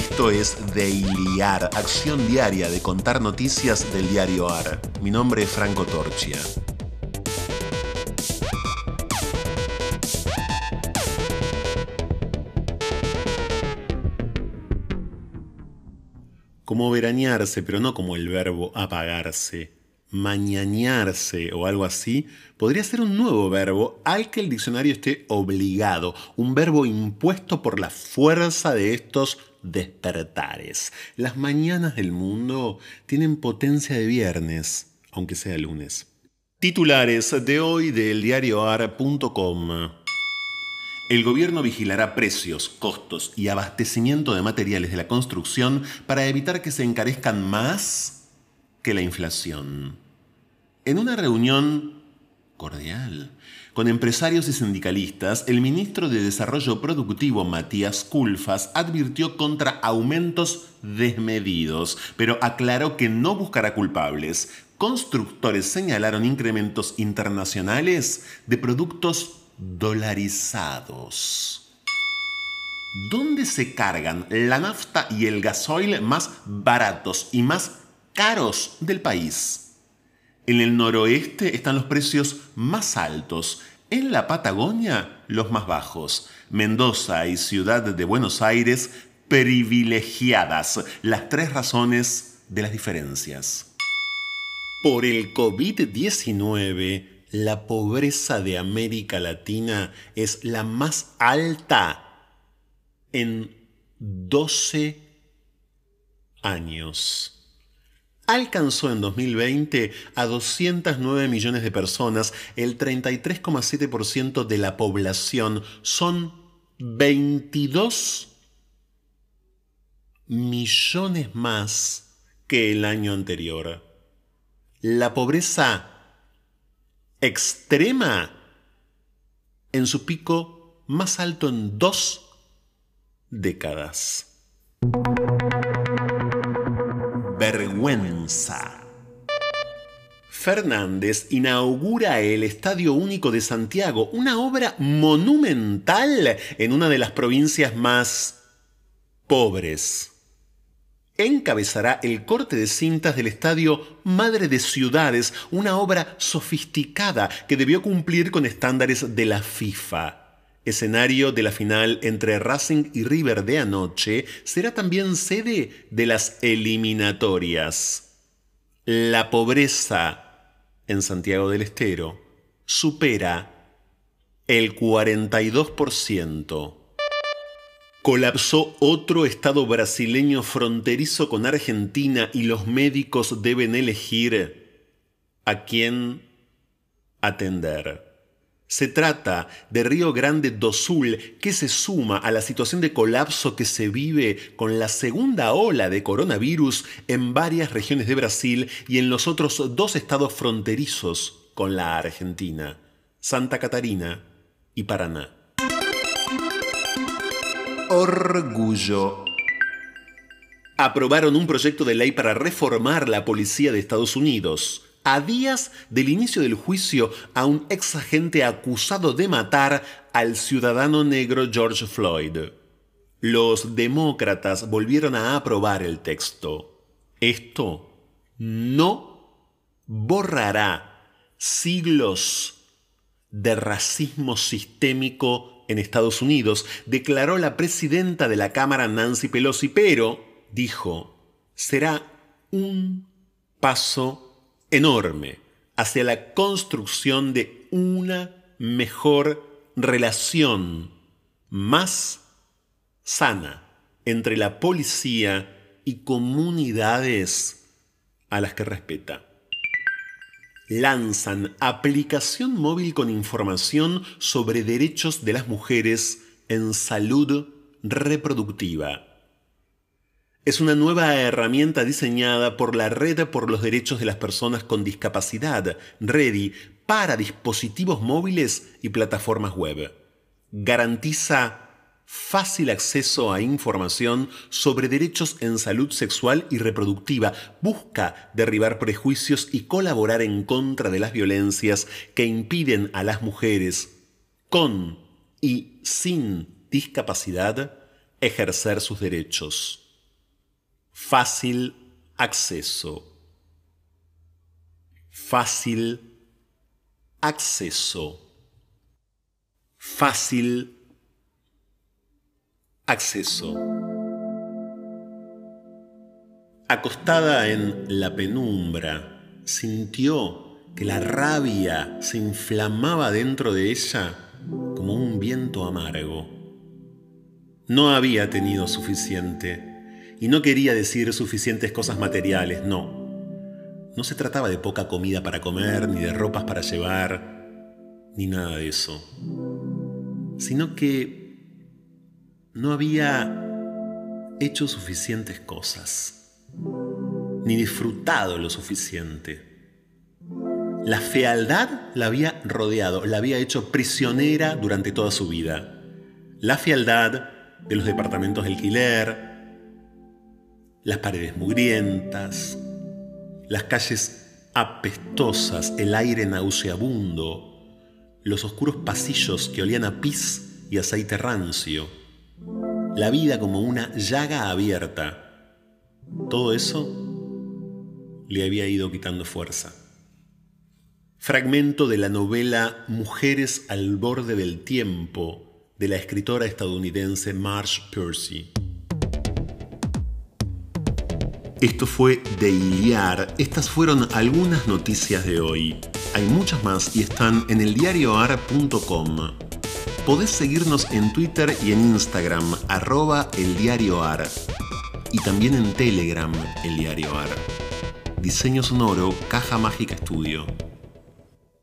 Esto es Dailyar, acción diaria de contar noticias del diario AR. Mi nombre es Franco Torchia. Como veranearse, pero no como el verbo apagarse mañanearse o algo así, podría ser un nuevo verbo al que el diccionario esté obligado, un verbo impuesto por la fuerza de estos despertares. Las mañanas del mundo tienen potencia de viernes, aunque sea lunes. Titulares de hoy del diarioar.com. El gobierno vigilará precios, costos y abastecimiento de materiales de la construcción para evitar que se encarezcan más que la inflación. En una reunión cordial con empresarios y sindicalistas, el ministro de Desarrollo Productivo Matías Culfas advirtió contra aumentos desmedidos, pero aclaró que no buscará culpables. Constructores señalaron incrementos internacionales de productos dolarizados. ¿Dónde se cargan la nafta y el gasoil más baratos y más caros del país. En el noroeste están los precios más altos, en la Patagonia los más bajos. Mendoza y Ciudad de Buenos Aires privilegiadas, las tres razones de las diferencias. Por el COVID-19, la pobreza de América Latina es la más alta en 12 años alcanzó en 2020 a 209 millones de personas, el 33,7% de la población, son 22 millones más que el año anterior. La pobreza extrema en su pico más alto en dos décadas vergüenza. Fernández inaugura el Estadio Único de Santiago, una obra monumental en una de las provincias más pobres. Encabezará el corte de cintas del Estadio Madre de Ciudades, una obra sofisticada que debió cumplir con estándares de la FIFA escenario de la final entre Racing y River de anoche, será también sede de las eliminatorias. La pobreza en Santiago del Estero supera el 42%. Colapsó otro estado brasileño fronterizo con Argentina y los médicos deben elegir a quién atender. Se trata de Río Grande do Sul, que se suma a la situación de colapso que se vive con la segunda ola de coronavirus en varias regiones de Brasil y en los otros dos estados fronterizos con la Argentina, Santa Catarina y Paraná. Orgullo aprobaron un proyecto de ley para reformar la policía de Estados Unidos a días del inicio del juicio a un ex agente acusado de matar al ciudadano negro George Floyd. Los demócratas volvieron a aprobar el texto. Esto no borrará siglos de racismo sistémico en Estados Unidos, declaró la presidenta de la Cámara Nancy Pelosi, pero, dijo, será un paso enorme hacia la construcción de una mejor relación más sana entre la policía y comunidades a las que respeta. Lanzan aplicación móvil con información sobre derechos de las mujeres en salud reproductiva es una nueva herramienta diseñada por la Red por los Derechos de las Personas con Discapacidad, REDI, para dispositivos móviles y plataformas web. Garantiza fácil acceso a información sobre derechos en salud sexual y reproductiva, busca derribar prejuicios y colaborar en contra de las violencias que impiden a las mujeres con y sin discapacidad ejercer sus derechos. Fácil acceso. Fácil acceso. Fácil acceso. Acostada en la penumbra, sintió que la rabia se inflamaba dentro de ella como un viento amargo. No había tenido suficiente y no quería decir suficientes cosas materiales, no. No se trataba de poca comida para comer, ni de ropas para llevar, ni nada de eso. Sino que no había hecho suficientes cosas, ni disfrutado lo suficiente. La fealdad la había rodeado, la había hecho prisionera durante toda su vida. La fealdad de los departamentos de alquiler, las paredes mugrientas, las calles apestosas, el aire nauseabundo, los oscuros pasillos que olían a pis y aceite rancio, la vida como una llaga abierta. Todo eso le había ido quitando fuerza. Fragmento de la novela Mujeres al borde del tiempo de la escritora estadounidense Marge Percy. Esto fue de Iliar. Estas fueron algunas noticias de hoy. Hay muchas más y están en eldiarioar.com. Podés seguirnos en Twitter y en Instagram, arroba eldiarioar. Y también en Telegram, el Diario Diseño sonoro, Caja Mágica Estudio.